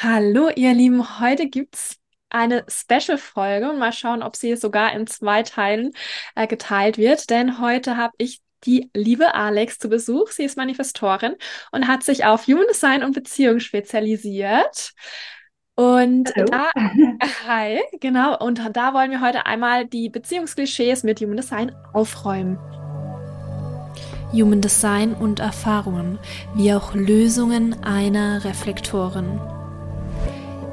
Hallo, ihr Lieben. Heute gibt's eine Special-Folge und mal schauen, ob sie sogar in zwei Teilen äh, geteilt wird. Denn heute habe ich die liebe Alex zu Besuch. Sie ist Manifestorin und hat sich auf Human Design und Beziehung spezialisiert. Und Hallo. da, hi, genau, und da wollen wir heute einmal die Beziehungsklischees mit Human Design aufräumen. Human Design und Erfahrungen, wie auch Lösungen einer Reflektorin.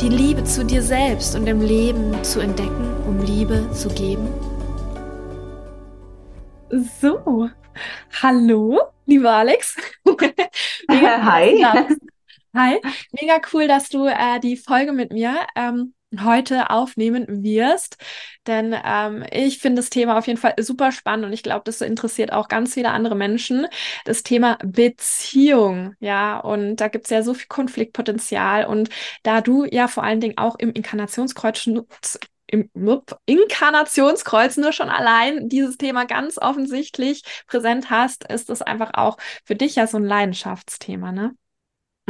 Die Liebe zu dir selbst und im Leben zu entdecken, um Liebe zu geben? So, hallo, liebe Alex. Hi. Hi, mega cool, dass du äh, die Folge mit mir ähm, heute aufnehmen wirst, denn ähm, ich finde das Thema auf jeden Fall super spannend und ich glaube, das interessiert auch ganz viele andere Menschen. Das Thema Beziehung, ja, und da gibt es ja so viel Konfliktpotenzial und da du ja vor allen Dingen auch im Inkarnationskreuz im Inkarnationskreuz nur schon allein dieses Thema ganz offensichtlich präsent hast, ist das einfach auch für dich ja so ein Leidenschaftsthema, ne?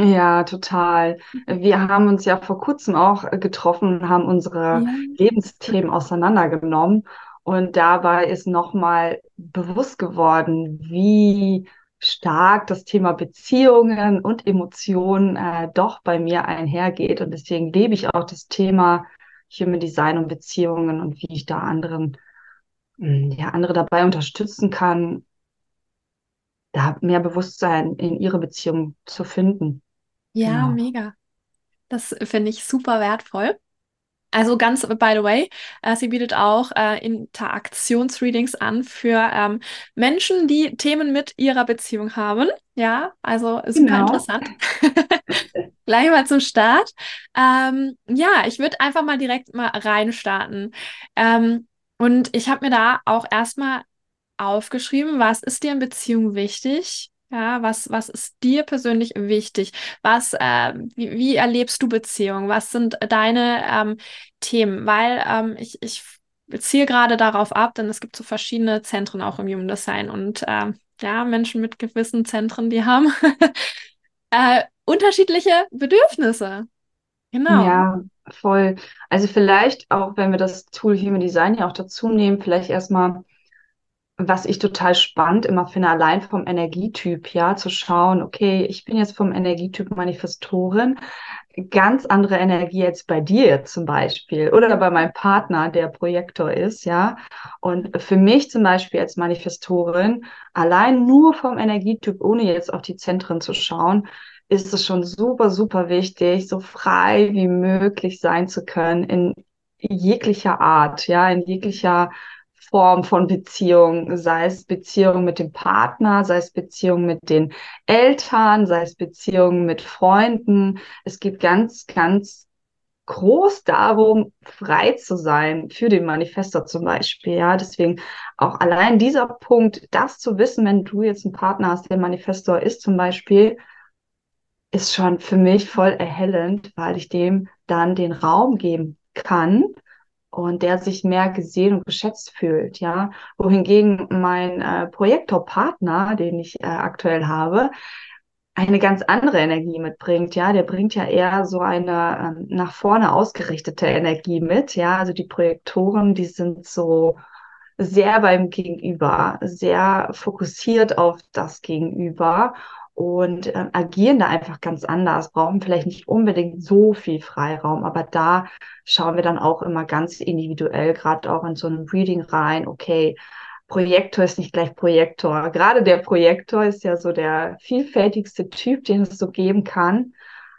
Ja, total. Wir haben uns ja vor kurzem auch getroffen, haben unsere Ja. Lebensthemen auseinandergenommen und dabei ist nochmal bewusst geworden, wie stark das Thema Beziehungen und Emotionen äh, doch bei mir einhergeht. Und deswegen lebe ich auch das Thema Human Design und Beziehungen und wie ich da anderen, mh, ja, andere dabei unterstützen kann, da mehr Bewusstsein in ihre Beziehung zu finden. Ja, Genau. mega. Das finde ich super wertvoll. Also ganz by the way, äh, sie bietet auch äh, Interaktionsreadings an für ähm, Menschen, die Themen mit ihrer Beziehung haben. Ja, also super Genau. interessant. Gleich mal zum Start. Ähm, ja, ich würde einfach mal direkt mal reinstarten. Ähm, und ich habe mir da auch erstmal aufgeschrieben, was ist dir in Beziehung wichtig? Ja, was, was ist dir persönlich wichtig? Was, äh, wie, wie erlebst du Beziehung? Was sind deine ähm, Themen? Weil ähm, ich, ich ziele gerade darauf ab, denn es gibt so verschiedene Zentren auch im Human Design und ähm, ja, Menschen mit gewissen Zentren, die haben äh, unterschiedliche Bedürfnisse. Genau. Ja, voll. Also vielleicht auch, wenn wir das Tool Human Design ja auch dazu nehmen, vielleicht erstmal, was ich total spannend immer finde, allein vom Energietyp, ja, zu schauen, okay, ich bin jetzt vom Energietyp Manifestorin, ganz andere Energie als bei dir zum Beispiel oder bei meinem Partner, der Projektor ist, ja. Und für mich zum Beispiel als Manifestorin, allein nur vom Energietyp, ohne jetzt auf die Zentren zu schauen, ist es schon super, super wichtig, so frei wie möglich sein zu können in jeglicher Art, ja, in jeglicher Form von Beziehung, sei es Beziehung mit dem Partner, sei es Beziehung mit den Eltern, sei es Beziehung mit Freunden. Es geht ganz, ganz groß darum, frei zu sein für den Manifestor zum Beispiel. Ja, deswegen auch allein dieser Punkt, das zu wissen, wenn du jetzt einen Partner hast, der Manifestor ist zum Beispiel, ist schon für mich voll erhellend, weil ich dem dann den Raum geben kann und der sich mehr gesehen und geschätzt fühlt, ja. Wohingegen mein äh, Projektorpartner, den ich äh, aktuell habe, eine ganz andere Energie mitbringt, ja. Der bringt ja eher so eine ähm, nach vorne ausgerichtete Energie mit, ja. Also die Projektoren, die sind so sehr beim Gegenüber, sehr fokussiert auf das Gegenüber und äh, agieren da einfach ganz anders, brauchen vielleicht nicht unbedingt so viel Freiraum, aber da schauen wir dann auch immer ganz individuell, gerade auch in so einem Reading rein, okay, Projektor ist nicht gleich Projektor. Gerade der Projektor ist ja so der vielfältigste Typ, den es so geben kann.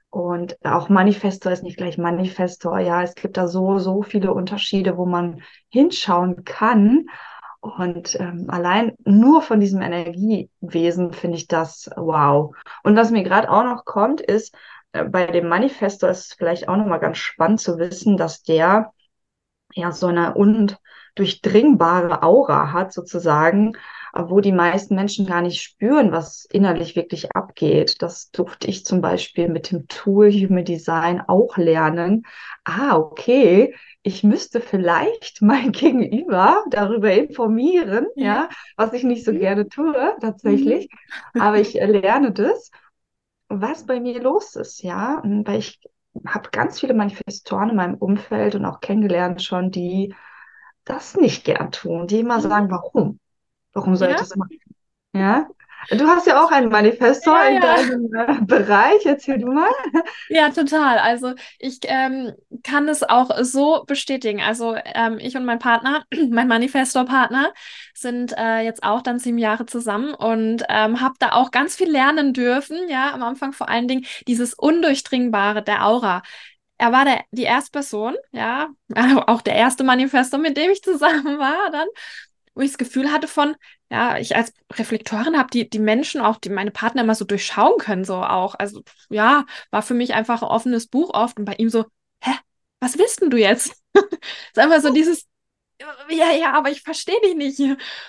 Und auch Manifestor ist nicht gleich Manifestor. Ja, es gibt da so, so viele Unterschiede, wo man hinschauen kann. Und ähm, allein nur von diesem Energiewesen finde ich das wow. Und was mir gerade auch noch kommt, ist, äh, bei dem Manifestor ist es vielleicht auch nochmal ganz spannend zu wissen, dass der ja, so eine undurchdringbare Aura hat sozusagen, wo die meisten Menschen gar nicht spüren, was innerlich wirklich abgeht. Das durfte ich zum Beispiel mit dem Tool Human Design auch lernen. Ah, okay, ich müsste vielleicht mein Gegenüber darüber informieren, ja, ja was ich nicht so mhm. gerne tue, tatsächlich. Mhm. Aber ich lerne das, was bei mir los ist, ja, weil ich habe ganz viele Manifestoren in meinem Umfeld und auch kennengelernt schon, die das nicht gern tun, die immer mhm. sagen, warum? Warum soll ja. ich das machen? Ja. Du hast ja auch ein Manifestor ja, in ja. deinem äh, Bereich. Erzähl du mal. Ja, total. Also ich ähm, kann es auch so bestätigen. Also ähm, ich und mein Partner, mein Manifestor-Partner, sind äh, jetzt auch dann sieben Jahre zusammen und ähm, habe da auch ganz viel lernen dürfen. Ja, am Anfang vor allen Dingen dieses Undurchdringbare der Aura er war der, die erste Person, ja, auch der erste Manifestor, mit dem ich zusammen war dann wo ich das Gefühl hatte von, ja, ich als Reflektorin habe die, die Menschen auch, die meine Partner immer so durchschauen können, so auch. Also ja, war für mich einfach ein offenes Buch oft und bei ihm so, hä, was willst denn du jetzt? ist einfach so dieses, ja, ja, aber ich verstehe dich nicht.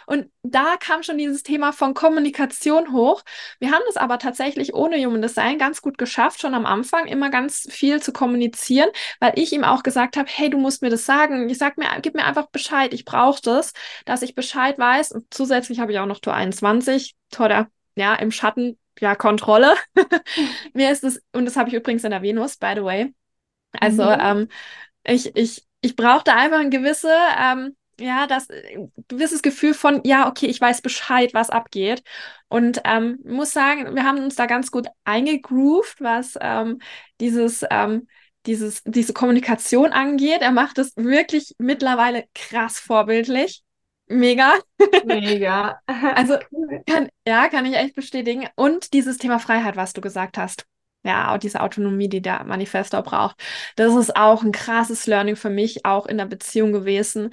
Und da kam schon dieses Thema von Kommunikation hoch. Wir haben das aber tatsächlich ohne Human Design ganz gut geschafft, schon am Anfang immer ganz viel zu kommunizieren, weil ich ihm auch gesagt habe, hey, du musst mir das sagen. Ich sag mir, gib mir einfach Bescheid. Ich brauche das, dass ich Bescheid weiß. Und zusätzlich habe ich auch noch Tor 21, Tor der, ja, im Schatten, ja, Kontrolle. mir ist es, und das habe ich übrigens in der Venus, by the way. Also, mhm. ähm, ich, ich, ich brauchte einfach ein gewisse, ähm, ja, das äh, gewisses Gefühl von, ja, okay, ich weiß Bescheid, was abgeht. Und ähm, muss sagen, wir haben uns da ganz gut eingegroovt, was ähm, dieses, ähm, dieses, diese Kommunikation angeht. Er macht es wirklich mittlerweile krass vorbildlich. Mega. Mega. also, kann, ja, kann ich echt bestätigen. Und dieses Thema Freiheit, was du gesagt hast ja, auch diese Autonomie, die der Manifestor braucht. Das ist auch ein krasses Learning für mich, auch in der Beziehung gewesen,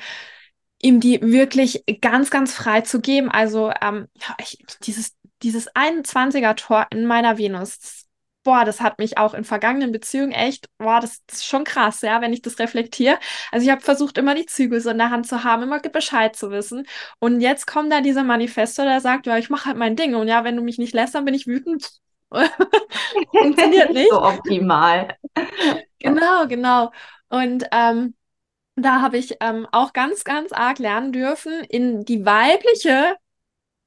ihm die wirklich ganz, ganz frei zu geben. Also ähm, ich, dieses, dieses 21er-Tor in meiner Venus, boah, das hat mich auch in vergangenen Beziehungen echt, boah, das, ist schon krass, ja, wenn ich das reflektiere. Also ich habe versucht, immer die Zügel so in der Hand zu haben, immer Bescheid zu wissen. Und jetzt kommt da dieser Manifestor, der sagt, ja, ich mache halt mein Ding. Und ja, wenn du mich nicht lässt, dann bin ich wütend. Funktioniert nicht. So optimal. Genau, genau. Und ähm, da habe ich ähm, auch ganz, ganz arg lernen dürfen, in die weibliche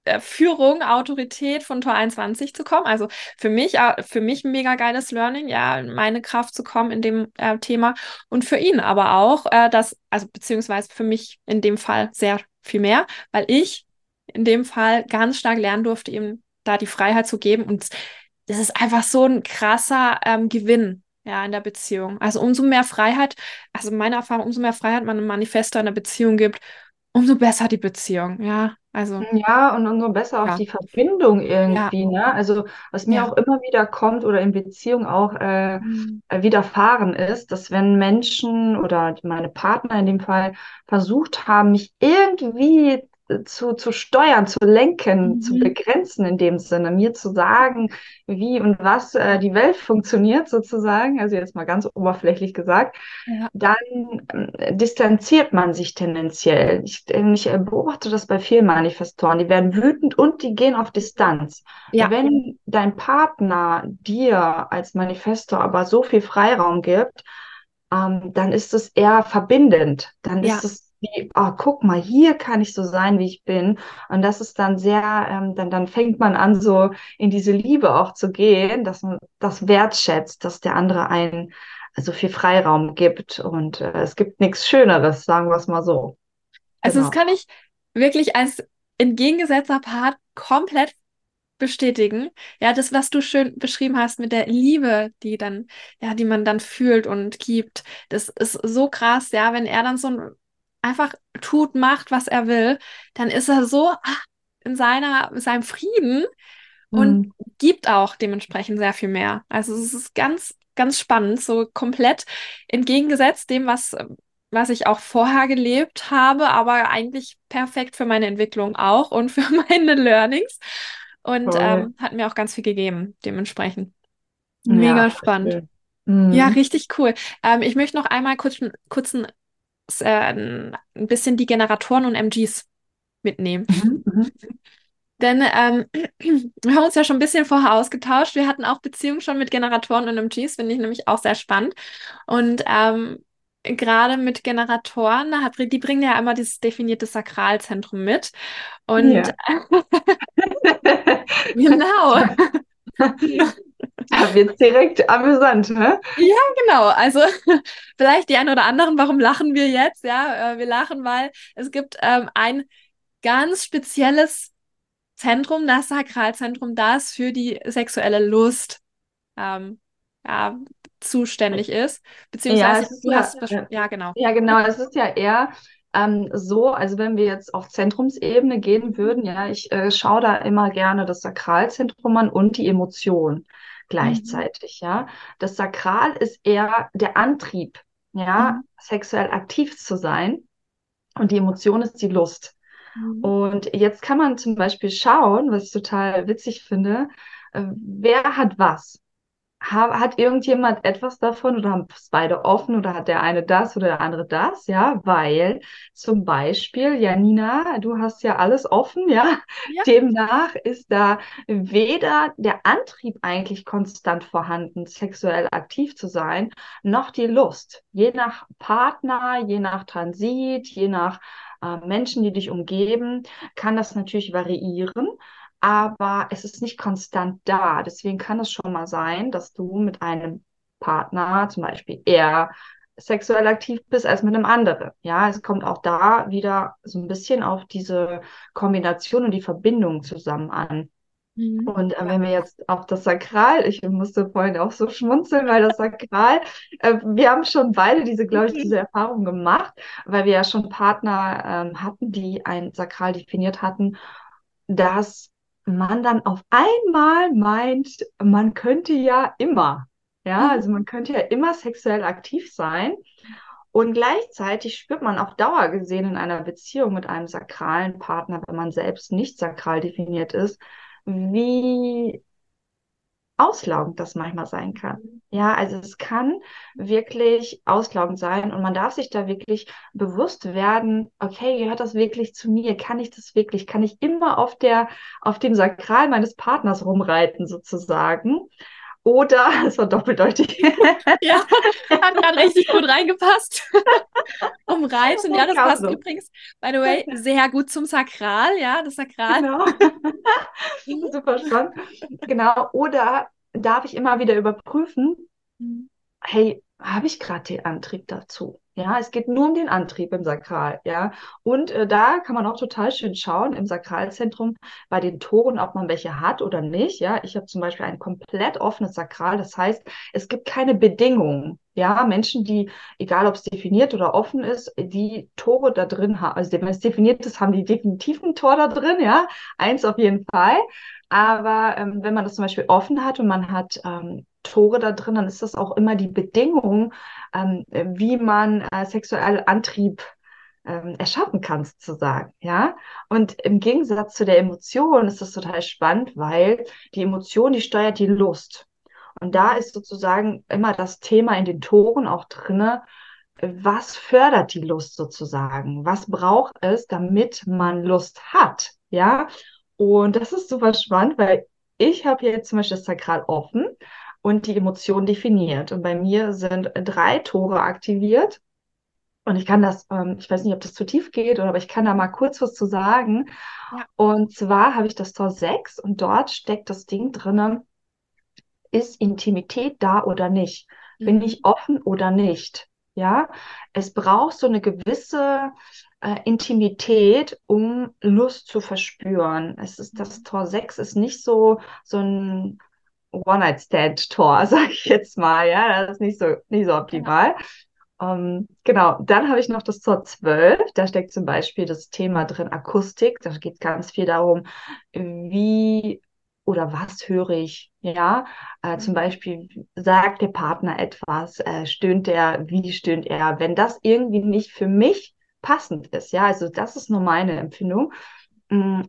äh, Führung, Autorität von Tor 21 zu kommen. Also für mich, äh, für mich ein mega geiles Learning, ja, in meine Kraft zu kommen in dem äh, Thema und für ihn aber auch, äh, das, also beziehungsweise für mich in dem Fall sehr viel mehr, weil ich in dem Fall ganz stark lernen durfte, ihm da die Freiheit zu geben und das ist einfach so ein krasser ähm, Gewinn, ja, in der Beziehung. Also umso mehr Freiheit, also meine Erfahrung, umso mehr Freiheit man einem Manifesto in der Beziehung gibt, umso besser die Beziehung, ja. Also. Ja, und umso besser ja. auch die Verbindung irgendwie, ja. ne? Also, was mir ja. auch immer wieder kommt oder in Beziehung auch äh, mhm. widerfahren ist, dass wenn Menschen oder meine Partner in dem Fall versucht haben, mich irgendwie zu, zu steuern, zu lenken, mhm. zu begrenzen in dem Sinne, mir zu sagen, wie und was äh, die Welt funktioniert sozusagen, also jetzt mal ganz oberflächlich gesagt, ja. dann äh, distanziert man sich tendenziell. Ich, ich äh, beobachte das bei vielen Manifestoren, die werden wütend und die gehen auf Distanz. Ja. Wenn dein Partner dir als Manifestor aber so viel Freiraum gibt, ähm, dann ist es eher verbindend, dann ja. ist es wie, oh, guck mal, hier kann ich so sein, wie ich bin. Und das ist dann sehr, ähm, dann, dann fängt man an, so in diese Liebe auch zu gehen, dass man das wertschätzt, dass der andere einen so viel Freiraum gibt. Und äh, es gibt nichts Schöneres, sagen wir es mal so. Also genau. das kann ich wirklich als entgegengesetzter Part komplett bestätigen. Ja, das, was du schön beschrieben hast mit der Liebe, die dann, ja, die man dann fühlt und gibt, das ist so krass, ja, wenn er dann so ein einfach tut, macht, was er will, dann ist er so ach, in seiner, seinem Frieden und mhm. gibt auch dementsprechend sehr viel mehr. Also es ist ganz, ganz spannend, so komplett entgegengesetzt dem, was, was ich auch vorher gelebt habe, aber eigentlich perfekt für meine Entwicklung auch und für meine Learnings. Und ähm, hat mir auch ganz viel gegeben, dementsprechend. Mega ja, spannend. Mhm. Ja, richtig cool. Ähm, ich möchte noch einmal kurz, kurz einen äh, ein bisschen die Generatoren und MGs mitnehmen. Mhm, mhm. Denn ähm, wir haben uns ja schon ein bisschen vorher ausgetauscht. Wir hatten auch Beziehungen schon mit Generatoren und MGs, finde ich nämlich auch sehr spannend. Und ähm, gerade mit Generatoren, die bringen ja immer dieses definierte Sakralzentrum mit. Und ja. genau. Ja, wird direkt amüsant, ne? Ja, genau. Also vielleicht die einen oder anderen, warum lachen wir jetzt? Ja, äh, wir lachen, weil es gibt ähm, ein ganz spezielles Zentrum, das Sakralzentrum, das für die sexuelle Lust ähm, ja, zuständig ist. Beziehungsweise ja, du ja, hast ja, ja, genau. Ja, genau. Es ist ja eher ähm, so, also wenn wir jetzt auf Zentrumsebene gehen würden, ja, ich äh, schaue da immer gerne das Sakralzentrum an und die Emotion gleichzeitig, mhm. ja. Das Sakral ist eher der Antrieb, ja, mhm. sexuell aktiv zu sein und die Emotion ist die Lust. Mhm. Und jetzt kann man zum Beispiel schauen, was ich total witzig finde, äh, wer hat was? Hat irgendjemand etwas davon oder haben es beide offen oder hat der eine das oder der andere das? Ja, weil zum Beispiel, Janina, du hast ja alles offen, ja? ja. Demnach ist da weder der Antrieb eigentlich konstant vorhanden, sexuell aktiv zu sein, noch die Lust. Je nach Partner, je nach Transit, je nach äh, Menschen, die dich umgeben, kann das natürlich variieren, aber es ist nicht konstant da. Deswegen kann es schon mal sein, dass du mit einem Partner zum Beispiel eher sexuell aktiv bist als mit einem anderen. Ja, es kommt auch da wieder so ein bisschen auf diese Kombination und die Verbindung zusammen an. Mhm. Und äh, wenn wir jetzt auf das Sakral, ich musste vorhin auch so schmunzeln, weil das Sakral, äh, wir haben schon beide diese, glaube ich, diese Erfahrung gemacht, weil wir ja schon Partner ähm, hatten, die ein Sakral definiert hatten, dass man dann auf einmal meint, man könnte ja immer, ja, mhm. also man könnte ja immer sexuell aktiv sein. Und gleichzeitig spürt man auf Dauer gesehen in einer Beziehung mit einem sakralen Partner, wenn man selbst nicht sakral definiert ist, wie auslaugend das manchmal sein kann. Ja, also es kann wirklich auslaugend sein und man darf sich da wirklich bewusst werden, okay, gehört das wirklich zu mir? Kann ich das wirklich? Kann ich immer auf der, auf dem Sakral meines Partners rumreiten sozusagen? Oder, es war doppeldeutig. ja, hat gerade richtig gut reingepasst. um Reiten, ja, das passt so. übrigens, by the way, sehr gut zum Sakral, ja, das Sakral. Genau. Super spannend. Genau. Oder darf ich immer wieder überprüfen, mhm. hey, habe ich gerade den Antrieb dazu? Ja, es geht nur um den Antrieb im Sakral, ja. Und äh, da kann man auch total schön schauen im Sakralzentrum bei den Toren, ob man welche hat oder nicht. Ja, ich habe zum Beispiel ein komplett offenes Sakral. Das heißt, es gibt keine Bedingungen. Ja, Menschen, die, egal ob es definiert oder offen ist, die Tore da drin haben, also wenn es definiert ist, haben die definitiv ein Tor da drin, ja, eins auf jeden Fall. Aber ähm, wenn man das zum Beispiel offen hat und man hat ähm, Tore da drin, dann ist das auch immer die Bedingung, ähm, wie man äh, sexuellen Antrieb ähm, erschaffen kann, sozusagen, ja. Und im Gegensatz zu der Emotion ist das total spannend, weil die Emotion, die steuert die Lust. Und da ist sozusagen immer das Thema in den Toren auch drinne, was fördert die Lust sozusagen? Was braucht es, damit man Lust hat? Ja. Und das ist super spannend, weil ich habe jetzt zum Beispiel das Sakral offen und die Emotion definiert. Und bei mir sind drei Tore aktiviert. Und ich kann das, ähm, ich weiß nicht, ob das zu tief geht, oder aber ich kann da mal kurz was zu sagen. Ja. Und zwar habe ich das Tor 6 und dort steckt das Ding drinne, ist Intimität da oder nicht? Mhm. Bin ich offen oder nicht? Ja, es braucht so eine gewisse äh, Intimität, um Lust zu verspüren. Es ist das mhm. Tor 6 ist nicht so so ein One-Night-Stand-Tor, sage ich jetzt mal. Ja, das ist nicht so, nicht so optimal. Genau. Um, ähm, genau, dann habe ich noch das Tor 12. Da steckt zum Beispiel das Thema drin Akustik. Da geht ganz viel darum, wie oder was höre ich? Ja, äh, zum mhm. Beispiel sagt der Partner etwas, äh, stöhnt er, wie stöhnt er? Wenn das irgendwie nicht für mich passend ist, ja, also das ist nur meine Empfindung, mm,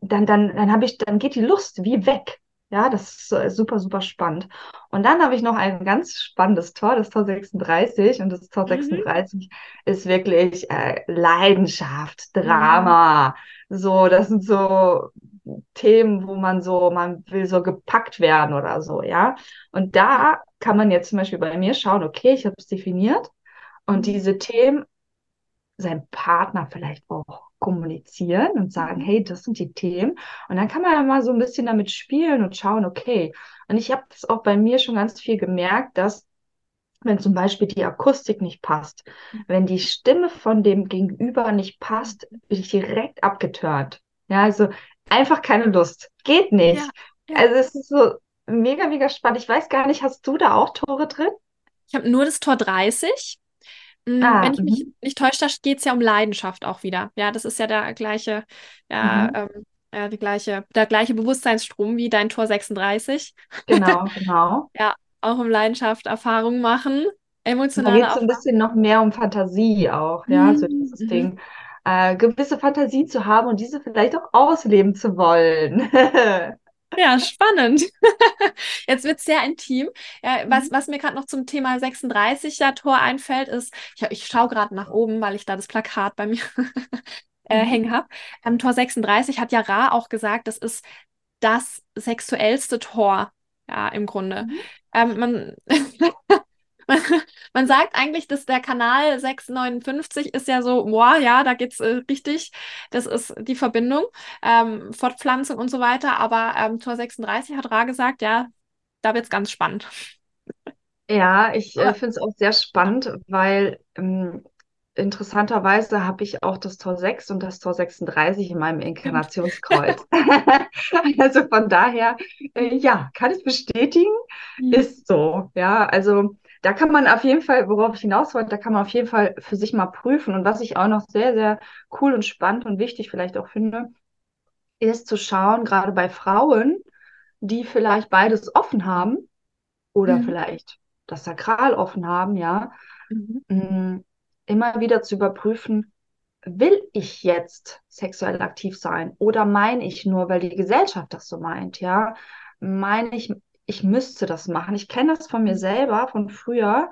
dann, dann, dann habe ich, dann geht die Lust wie weg. Ja, das ist super, super spannend. Und dann habe ich noch ein ganz spannendes Tor, das Tor 36. Und das Tor mhm. 36 ist wirklich äh, Leidenschaft, Drama. Mhm. So, das sind so Themen, wo man so, man will so gepackt werden oder so, ja. Und da kann man jetzt zum Beispiel bei mir schauen, okay, ich habe es definiert. Und mhm. diese Themen seinem Partner vielleicht auch kommunizieren und sagen, mhm. hey, das sind die Themen. Und dann kann man ja mal so ein bisschen damit spielen und schauen, okay. Und ich habe das auch bei mir schon ganz viel gemerkt, dass wenn zum Beispiel die Akustik nicht passt, mhm. wenn die Stimme von dem Gegenüber nicht passt, bin ich direkt abgeturnt. Ja, also einfach keine Lust. Geht nicht. Ja, ja. Also es ist so mega, mega spannend. Ich weiß gar nicht, hast du da auch Tore drin? Ich habe nur das Tor 30. Mm, ah, Wenn ich mich mhm. nicht täusche, da geht es ja um Leidenschaft auch wieder. Ja, das ist ja der gleiche, ja, mhm. ähm, ja, die gleiche, der gleiche Bewusstseinsstrom wie dein Tor 36. Genau, genau. ja, auch um Leidenschaft, Erfahrungen machen, emotionale Da geht es ein bisschen noch mehr um Fantasie auch, ja, mhm. so dieses mhm. Ding. Äh, gewisse Fantasie zu haben und diese vielleicht auch ausleben zu wollen. Ja, spannend. Jetzt wird es sehr intim. Ja, was, mhm. was mir gerade noch zum Thema 36 ja Tor einfällt, ist, ich, ich schaue gerade nach oben, weil ich da das Plakat bei mir äh, mhm. hängen habe. Ähm, Tor 36 hat ja Ra auch gesagt, das ist das sexuellste Tor, ja, im Grunde. Mhm. Ähm, man man sagt eigentlich, dass der Kanal 659 ist ja so, boah, ja, da geht's äh, richtig. Das ist die Verbindung, ähm, Fortpflanzung und so weiter. Aber ähm, Tor 36 hat Ra gesagt, ja, da wird's ganz spannend. Ja, ich äh, finde es auch sehr spannend, weil ähm, interessanterweise habe ich auch das Tor 6 und das Tor 36 in meinem Inkarnationskreuz. also von daher, äh, ja, kann ich bestätigen, mhm. ist so. Ja, also da kann man auf jeden Fall, worauf ich hinaus wollte, da kann man auf jeden Fall für sich mal prüfen. Und was ich auch noch sehr, sehr cool und spannend und wichtig vielleicht auch finde, ist zu schauen, gerade bei Frauen, die vielleicht beides offen haben oder mhm. vielleicht das Sakral offen haben, ja, mhm. Mm, immer wieder zu überprüfen, will ich jetzt sexuell aktiv sein oder meine ich nur, weil die Gesellschaft das so meint, ja? Meine ich, ich müsste das machen. Ich kenne das von mir mhm. selber, von früher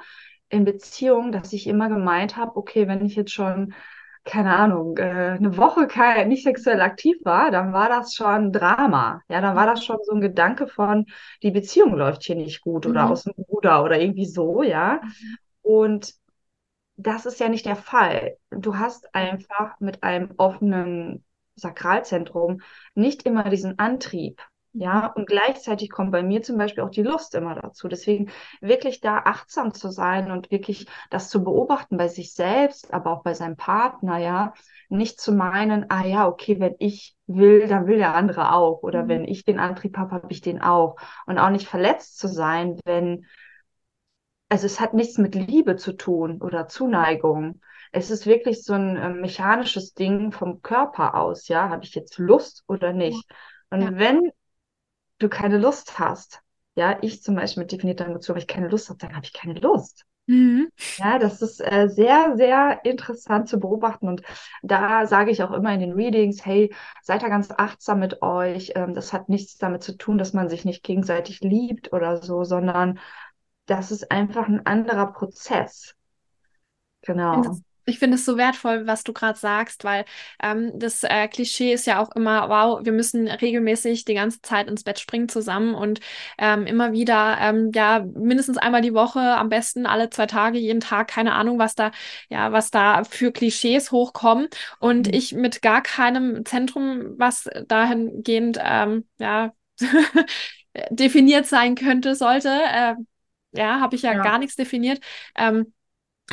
in Beziehungen, dass ich immer gemeint habe, okay, wenn ich jetzt schon, keine Ahnung, äh, eine Woche kein, nicht sexuell aktiv war, dann war das schon Drama. Ja, dann war das schon so ein Gedanke von, die Beziehung läuft hier nicht gut mhm. oder aus dem Ruder oder irgendwie so, ja. Mhm. Und das ist ja nicht der Fall. Du hast einfach mit einem offenen Sakralzentrum nicht immer diesen Antrieb. Ja, und gleichzeitig kommt bei mir zum Beispiel auch die Lust immer dazu. Deswegen wirklich da achtsam zu sein und wirklich das zu beobachten bei sich selbst, aber auch bei seinem Partner, ja. Nicht zu meinen, ah ja, okay, wenn ich will, dann will der andere auch. Oder mhm. wenn ich den Antrieb habe, habe ich den auch. Und auch nicht verletzt zu sein, wenn, also es hat nichts mit Liebe zu tun oder Zuneigung. Es ist wirklich so ein äh, mechanisches Ding vom Körper aus, ja. Habe ich jetzt Lust oder nicht? Und ja. wenn du keine Lust hast, ja, ich zum Beispiel mit definierter Emotion, wenn ich keine Lust habe, dann habe ich keine Lust. Mhm. Ja, das ist äh, sehr, sehr interessant zu beobachten. Und da sage ich auch immer in den Readings, hey, seid da ganz achtsam mit euch. Ähm, das hat nichts damit zu tun, dass man sich nicht gegenseitig liebt oder so, sondern das ist einfach ein anderer Prozess. Genau ich finde es so wertvoll, was du gerade sagst, weil ähm, das äh, Klischee ist ja auch immer, wow, wir müssen regelmäßig die ganze Zeit ins Bett springen zusammen und ähm, immer wieder, ähm, ja, mindestens einmal die Woche, am besten alle zwei Tage, jeden Tag, keine Ahnung, was da, ja, was da für Klischees hochkommen und mhm. ich mit gar keinem Zentrum, was dahingehend, ähm, ja, definiert sein könnte, sollte, äh, ja, habe ich ja, ja, gar nichts definiert. Ähm,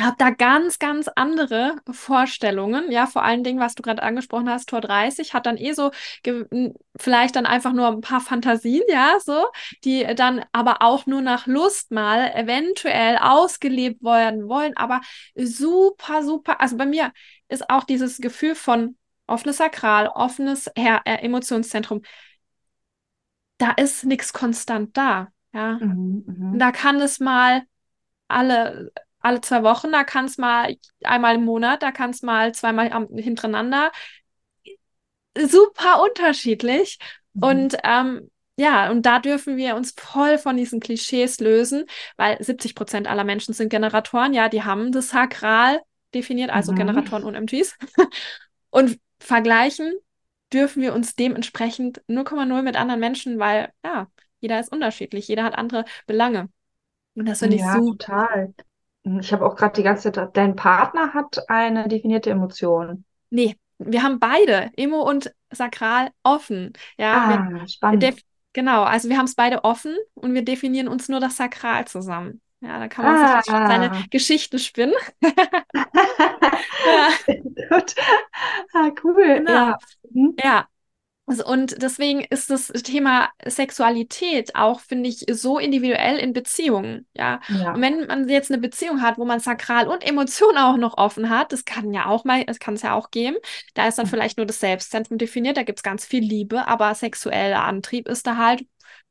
habe da ganz, ganz andere Vorstellungen. Ja, vor allen Dingen, was du gerade angesprochen hast, Tor 30 hat dann eh so vielleicht dann einfach nur ein paar Fantasien, ja, so, die dann aber auch nur nach Lust mal eventuell ausgelebt werden wollen. Aber super, super. Also bei mir ist auch dieses Gefühl von offenes Sakral, offenes Her äh, Emotionszentrum. Da ist nichts konstant da. Ja, mhm, mh. da kann es mal alle alle zwei Wochen, da kann es mal einmal im Monat, da kann es mal zweimal am, hintereinander. Super unterschiedlich. Mhm. Und ähm, ja, und da dürfen wir uns voll von diesen Klischees lösen, weil 70 Prozent aller Menschen sind Generatoren, ja, die haben das Sakral definiert, also mhm. Generatoren und MTs. und vergleichen dürfen wir uns dementsprechend 0,0 mit anderen Menschen, weil ja, jeder ist unterschiedlich, jeder hat andere Belange. Und das finde ich ja, so. total. Ich habe auch gerade die ganze Zeit, dein Partner hat eine definierte Emotion. Nee, wir haben beide, Emo und Sakral, offen. Ja, ah, wir, spannend. genau, also wir haben es beide offen und wir definieren uns nur das Sakral zusammen. Ja, da kann man ah. sich schon seine Geschichten spinnen. ja. Gut. Ah, cool. Genau. Ja. Mhm. ja, und deswegen ist das Thema Sexualität auch, finde ich, so individuell in Beziehungen. Ja? ja. Und wenn man jetzt eine Beziehung hat, wo man Sakral und Emotionen auch noch offen hat, das kann ja auch mal, das kann es ja auch geben. Da ist dann vielleicht nur das Selbstzentrum definiert, da gibt es ganz viel Liebe, aber sexueller Antrieb ist da halt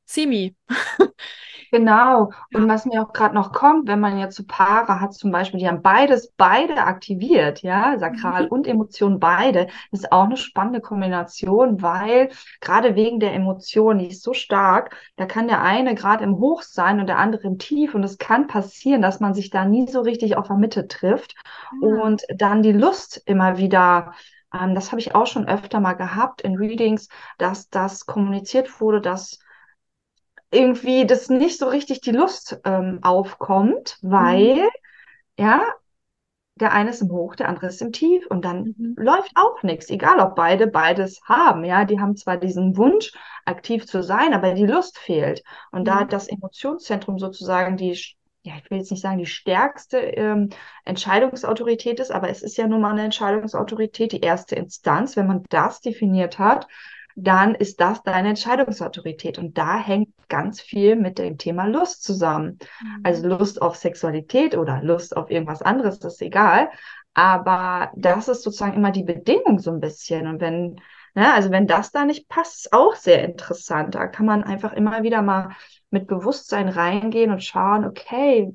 semi. Genau. Und was mir auch gerade noch kommt, wenn man jetzt so Paare hat, zum Beispiel, die haben beides, beide aktiviert, ja, Sakral mhm. und Emotion beide, ist auch eine spannende Kombination, weil gerade wegen der Emotion, die ist so stark, da kann der eine gerade im Hoch sein und der andere im Tief. Und es kann passieren, dass man sich da nie so richtig auf der Mitte trifft mhm. und dann die Lust immer wieder ähm, das habe ich auch schon öfter mal gehabt in Readings, dass das kommuniziert wurde, dass irgendwie das nicht so richtig die Lust ähm, aufkommt, weil mhm. ja, der eine ist im Hoch, der andere ist im Tief und dann mhm. läuft auch nichts, egal ob beide beides haben. Ja, die haben zwar diesen Wunsch, aktiv zu sein, aber die Lust fehlt. Und mhm. da das Emotionszentrum sozusagen die, ja, ich will jetzt nicht sagen, die stärkste ähm, Entscheidungsautorität ist, aber es ist ja nun mal eine Entscheidungsautorität, die erste Instanz. Wenn man das definiert hat, dann ist das deine Entscheidungsautorität. Und da hängt ganz viel mit dem Thema Lust zusammen. Mhm. Also Lust auf Sexualität oder Lust auf irgendwas anderes, das ist egal. Aber das ist sozusagen immer die Bedingung so ein bisschen. Und wenn, ne, also wenn das da nicht passt, ist auch sehr interessant. Da kann man einfach immer wieder mal mit Bewusstsein reingehen und schauen, okay,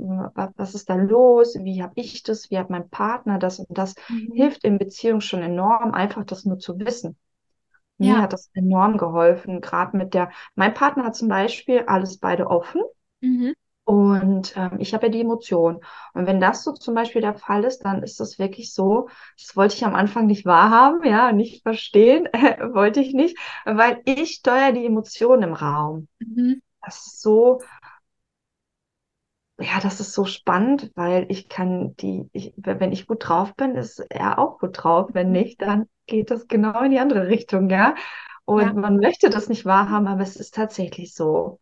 was ist da los? Wie habe ich das? Wie hat mein Partner das? Und das mhm. hilft in Beziehung schon enorm, einfach das nur zu wissen. Mir ja. hat das enorm geholfen, gerade mit der, mein Partner hat zum Beispiel alles beide offen. Mhm. Und ähm, ich habe ja die Emotion. Und wenn das so zum Beispiel der Fall ist, dann ist das wirklich so, das wollte ich am Anfang nicht wahrhaben, ja, nicht verstehen, wollte ich nicht, weil ich steuere die Emotionen im Raum. Mhm. Das ist so, ja, das ist so spannend, weil ich kann die, ich, wenn ich gut drauf bin, ist er auch gut drauf. Wenn nicht, dann geht das genau in die andere Richtung, ja. Und ja. man möchte das nicht wahrhaben, aber es ist tatsächlich so.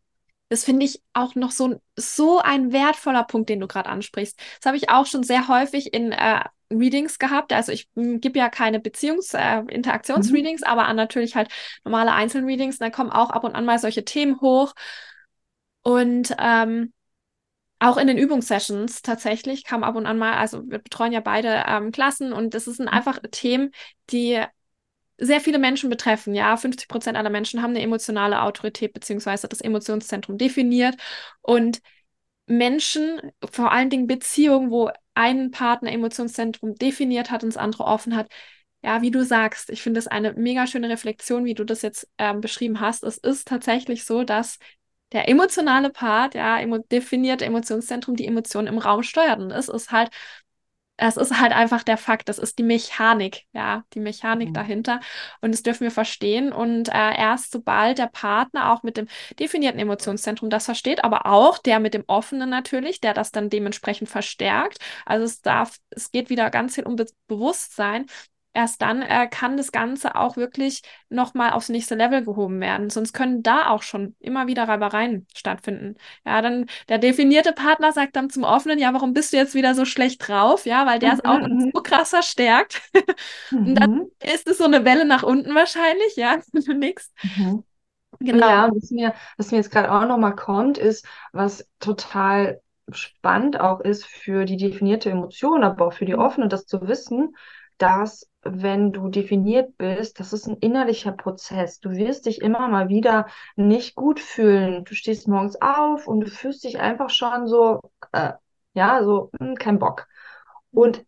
Das finde ich auch noch so, so ein wertvoller Punkt, den du gerade ansprichst. Das habe ich auch schon sehr häufig in äh, Readings gehabt. Also ich hm, gebe ja keine Beziehungs-, äh, Interaktionsreadings, mhm. aber natürlich halt normale Einzelreadings. Da kommen auch ab und an mal solche Themen hoch. Und ähm, auch in den Übungssessions tatsächlich kam ab und an mal, also wir betreuen ja beide ähm, Klassen und das sind einfach Themen, die sehr viele Menschen betreffen. Ja, 50 Prozent aller Menschen haben eine emotionale Autorität beziehungsweise das Emotionszentrum definiert und Menschen, vor allen Dingen Beziehungen, wo ein Partner Emotionszentrum definiert hat und das andere offen hat, ja, wie du sagst, ich finde es eine mega schöne Reflexion, wie du das jetzt ähm, beschrieben hast. Es ist tatsächlich so, dass der emotionale Part, ja, emo definierte Emotionszentrum, die Emotionen im Raum steuert. Und es ist halt, es ist halt einfach der Fakt, das ist die Mechanik, ja, die Mechanik mhm. dahinter. Und das dürfen wir verstehen. Und äh, erst sobald der Partner auch mit dem definierten Emotionszentrum das versteht, aber auch der mit dem offenen natürlich, der das dann dementsprechend verstärkt. Also es darf, es geht wieder ganz viel um Be Bewusstsein erst dann äh, kann das Ganze auch wirklich nochmal aufs nächste Level gehoben werden. Sonst können da auch schon immer wieder Reibereien stattfinden. Ja, dann der definierte Partner sagt dann zum offenen, ja, warum bist du jetzt wieder so schlecht drauf? Ja, weil der mhm. ist auch mhm. so krass verstärkt. Und dann mhm. ist es so eine Welle nach unten wahrscheinlich, ja, nix. Mhm. Genau. Ja, was mir, was mir jetzt gerade auch nochmal kommt, ist, was total spannend auch ist für die definierte Emotion, aber auch für die mhm. offene, das zu wissen, dass wenn du definiert bist, das ist ein innerlicher Prozess. Du wirst dich immer mal wieder nicht gut fühlen. Du stehst morgens auf und du fühlst dich einfach schon so, äh, ja, so, mh, hm, kein Bock. Und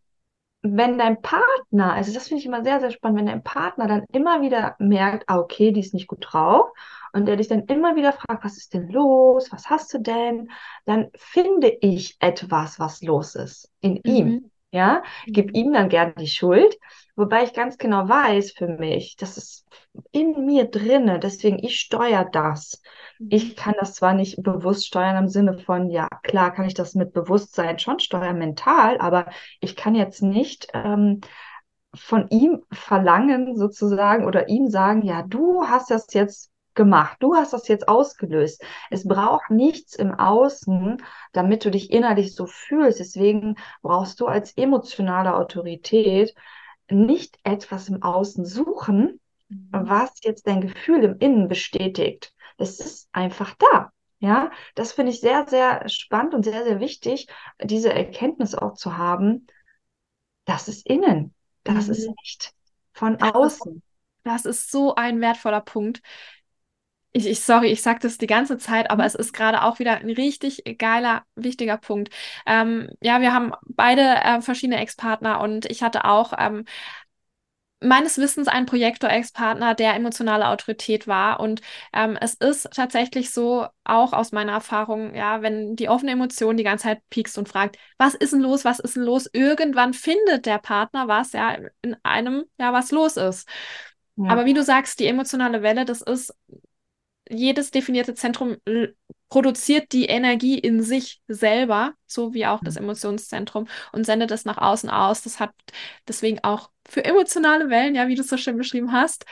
wenn dein Partner, also das finde ich immer sehr, sehr spannend, wenn dein Partner dann immer wieder merkt, ah, okay, die ist nicht gut drauf und der dich dann immer wieder fragt, was ist denn los, was hast du denn, dann finde ich etwas, was los ist in mhm. ihm. Ja, gib ihm dann gerne die Schuld, wobei ich ganz genau weiß für mich, das ist in mir drinne, deswegen ich steuere das. Ich mhm. kann das zwar nicht bewusst steuern im Sinne von, ja, klar kann ich das mit Bewusstsein schon steuern, mental, aber ich kann jetzt nicht ähm, von ihm verlangen sozusagen oder ihm sagen, ja, du hast das jetzt gemacht, du hast das jetzt ausgelöst. Es braucht nichts im Außen, damit du dich innerlich so fühlst. Deswegen brauchst du als emotionale Autorität nicht etwas im Außen suchen, mhm. was jetzt dein Gefühl im Innen bestätigt. Es ist einfach da. Ja, das finde ich sehr, sehr spannend und sehr, sehr wichtig, diese Erkenntnis auch zu haben. Das ist innen. Das mhm. ist nicht von außen. Das ist so ein wertvoller Punkt. Ich, ich sorry, ich sage das die ganze Zeit, aber es ist gerade auch wieder ein richtig geiler, wichtiger Punkt. Ähm, ja, wir haben beide äh, verschiedene Ex-Partner und ich hatte auch ähm, meines Wissens ein Projektor-Ex-Partner, der emotionale Autorität war. Und ähm, es ist tatsächlich so, auch aus meiner Erfahrung, ja, wenn die offene Emotion die ganze Zeit piekst und fragt, was ist denn los, was ist denn los? Irgendwann findet der Partner was, ja, in einem, ja, was los ist. Ja. Aber wie du sagst, die emotionale Welle, das ist jedes definierte Zentrum produziert die Energie in sich selber, so wie auch das mhm. Emotionszentrum, und sendet es nach außen aus. Das hat deswegen auch für emotionale Wellen, ja, wie du es so schön beschrieben hast,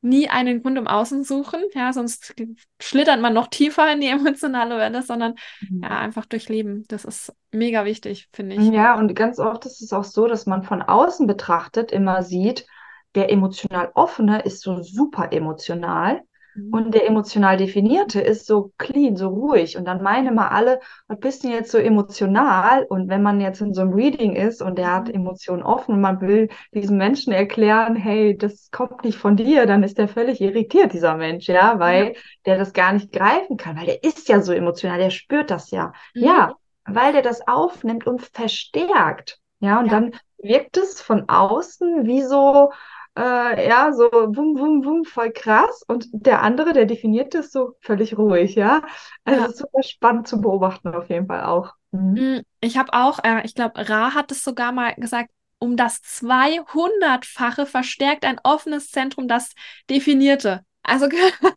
nie einen Grund im Außen suchen, ja, sonst schlittert man noch tiefer in die emotionale Welle, sondern mhm. ja, einfach durchleben. Das ist mega wichtig, finde ich. Ja, und ganz oft ist es auch so, dass man von außen betrachtet immer sieht, der emotional offene ist so super emotional. Und der emotional definierte ist so clean, so ruhig. Und dann meinen immer alle, was bist du jetzt so emotional? Und wenn man jetzt in so einem Reading ist und der hat mhm. Emotionen offen und man will diesem Menschen erklären, hey, das kommt nicht von dir, dann ist der völlig irritiert, dieser Mensch, ja, weil ja. der das gar nicht greifen kann, weil der ist ja so emotional, der spürt das ja. Mhm. Ja, weil der das aufnimmt und verstärkt. Ja, und ja. dann wirkt es von außen wie so, äh, ja, so wum, wum, wum, voll krass. Und der andere, der definiert ist so völlig ruhig, ja. Also ja. super spannend zu beobachten auf jeden Fall auch. Mhm. Mm, ich habe auch, äh, ich glaube, Ra hat es sogar mal gesagt, um das 200-fache verstärkt ein offenes Zentrum das definierte. Also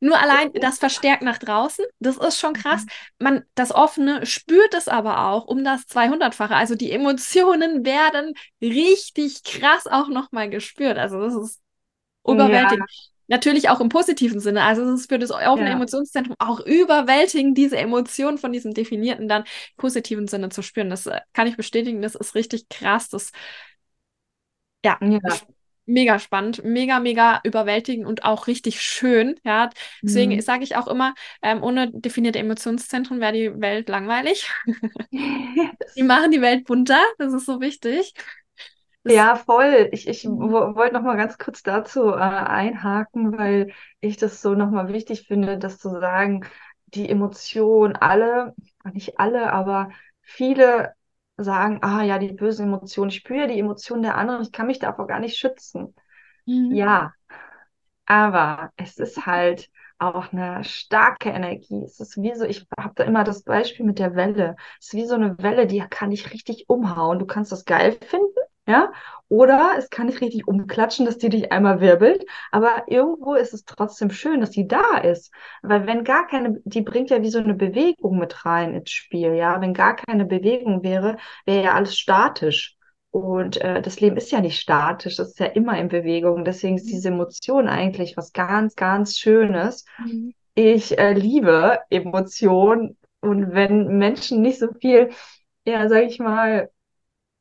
Nur allein das verstärkt nach draußen, das ist schon krass. Mhm. Man, das Offene spürt es aber auch um das 200-fache. Also die Emotionen werden richtig krass auch nochmal gespürt. Also das ist überwältigend. Ja. Natürlich auch im positiven Sinne. Also es ist für das offene ja. Emotionszentrum auch überwältigend, diese Emotionen von diesem Definierten dann im positiven Sinne zu spüren. Das äh, kann ich bestätigen. Das ist richtig krass. Das ja, ja mega spannend, mega, mega überwältigend und auch richtig schön. Ja, deswegen mhm. sage ich auch immer, ähm, ohne definierte Emotionszentren wäre die Welt langweilig. die machen die Welt bunter, das ist so wichtig. Das ja, voll. Ich, ich wollte noch mal ganz kurz dazu äh, einhaken, weil ich das so noch mal wichtig finde, das zu sagen, die Emotionen, alle, nicht alle, aber viele sagen, ah ja, die bösen Emotionen, ich spüre die Emotionen der anderen, ich kann mich davor gar nicht schützen. Mhm. Ja, aber es ist halt auch eine starke Energie. Es ist wie so, ich habe da immer das Beispiel mit der Welle. Es ist wie so eine Welle, die kann dich richtig umhauen. Du kannst das geil finden ja, oder es kann nicht richtig umklatschen, dass die dich einmal wirbelt, aber irgendwo ist es trotzdem schön, dass die da ist, weil wenn gar keine, die bringt ja wie so eine Bewegung mit rein ins Spiel, ja, wenn gar keine Bewegung wäre, wäre ja alles statisch. Und äh, das Leben ist ja nicht statisch, das ist ja immer in Bewegung. Deswegen ist diese Emotion eigentlich was ganz, ganz Schönes. Mhm. Ich äh, liebe Emotionen und wenn Menschen nicht so viel, ja, sag ich mal,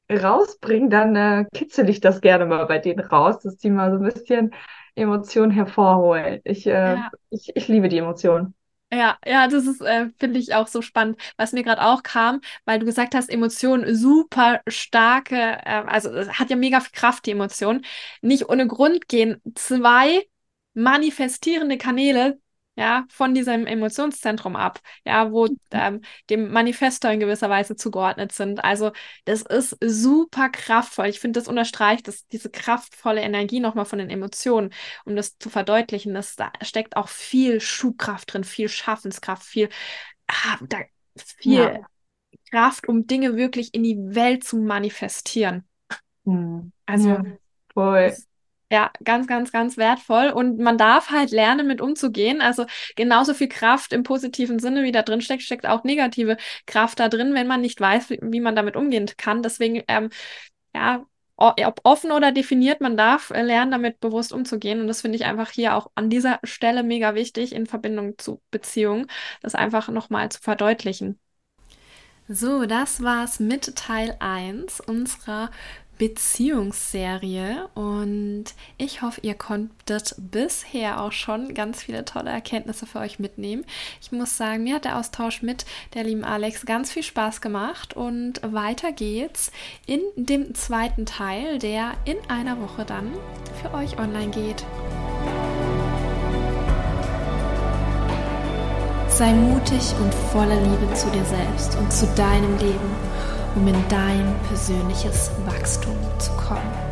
rausbringen, dann äh, kitzel ich das gerne mal bei denen raus, dass die mal so ein bisschen Emotionen hervorholen. Ich, äh, ja. ich, ich liebe die Emotionen. Ja, ja, das ist, äh, finde ich auch so spannend, was mir gerade auch kam, weil du gesagt hast, Emotionen super starke, äh, also hat ja mega viel Kraft, die Emotion. Nicht ohne Grund gehen zwei manifestierende Kanäle ja, von diesem Emotionszentrum ab, ja, wo mhm. ähm, dem Manifestor in gewisser Weise zugeordnet sind. Also das ist super kraftvoll. Ich finde, das unterstreicht das, diese kraftvolle Energie nochmal von den Emotionen, um das zu verdeutlichen. Das, da steckt auch viel Schubkraft drin, viel Schaffenskraft, viel, ah, da, viel ja. Kraft, um Dinge wirklich in die Welt zu manifestieren. Mhm. Also ja, voll. Ja, ganz, ganz, ganz wertvoll. Und man darf halt lernen, mit umzugehen. Also genauso viel Kraft im positiven Sinne, wie da drin steckt, steckt auch negative Kraft da drin, wenn man nicht weiß, wie, wie man damit umgehen kann. Deswegen, ähm, ja, ob offen oder definiert, man darf äh, lernen, damit bewusst umzugehen. Und das finde ich einfach hier auch an dieser Stelle mega wichtig in Verbindung zu Beziehungen, das einfach nochmal zu verdeutlichen. So, das war's mit Teil 1 unserer Beziehungsserie und ich hoffe, ihr konntet bisher auch schon ganz viele tolle Erkenntnisse für euch mitnehmen. Ich muss sagen, mir hat der Austausch mit der lieben Alex ganz viel Spaß gemacht und weiter geht's in dem zweiten Teil, der in einer Woche dann für euch online geht. Sei mutig und voller Liebe zu dir selbst und zu deinem Leben um in dein persönliches Wachstum zu kommen.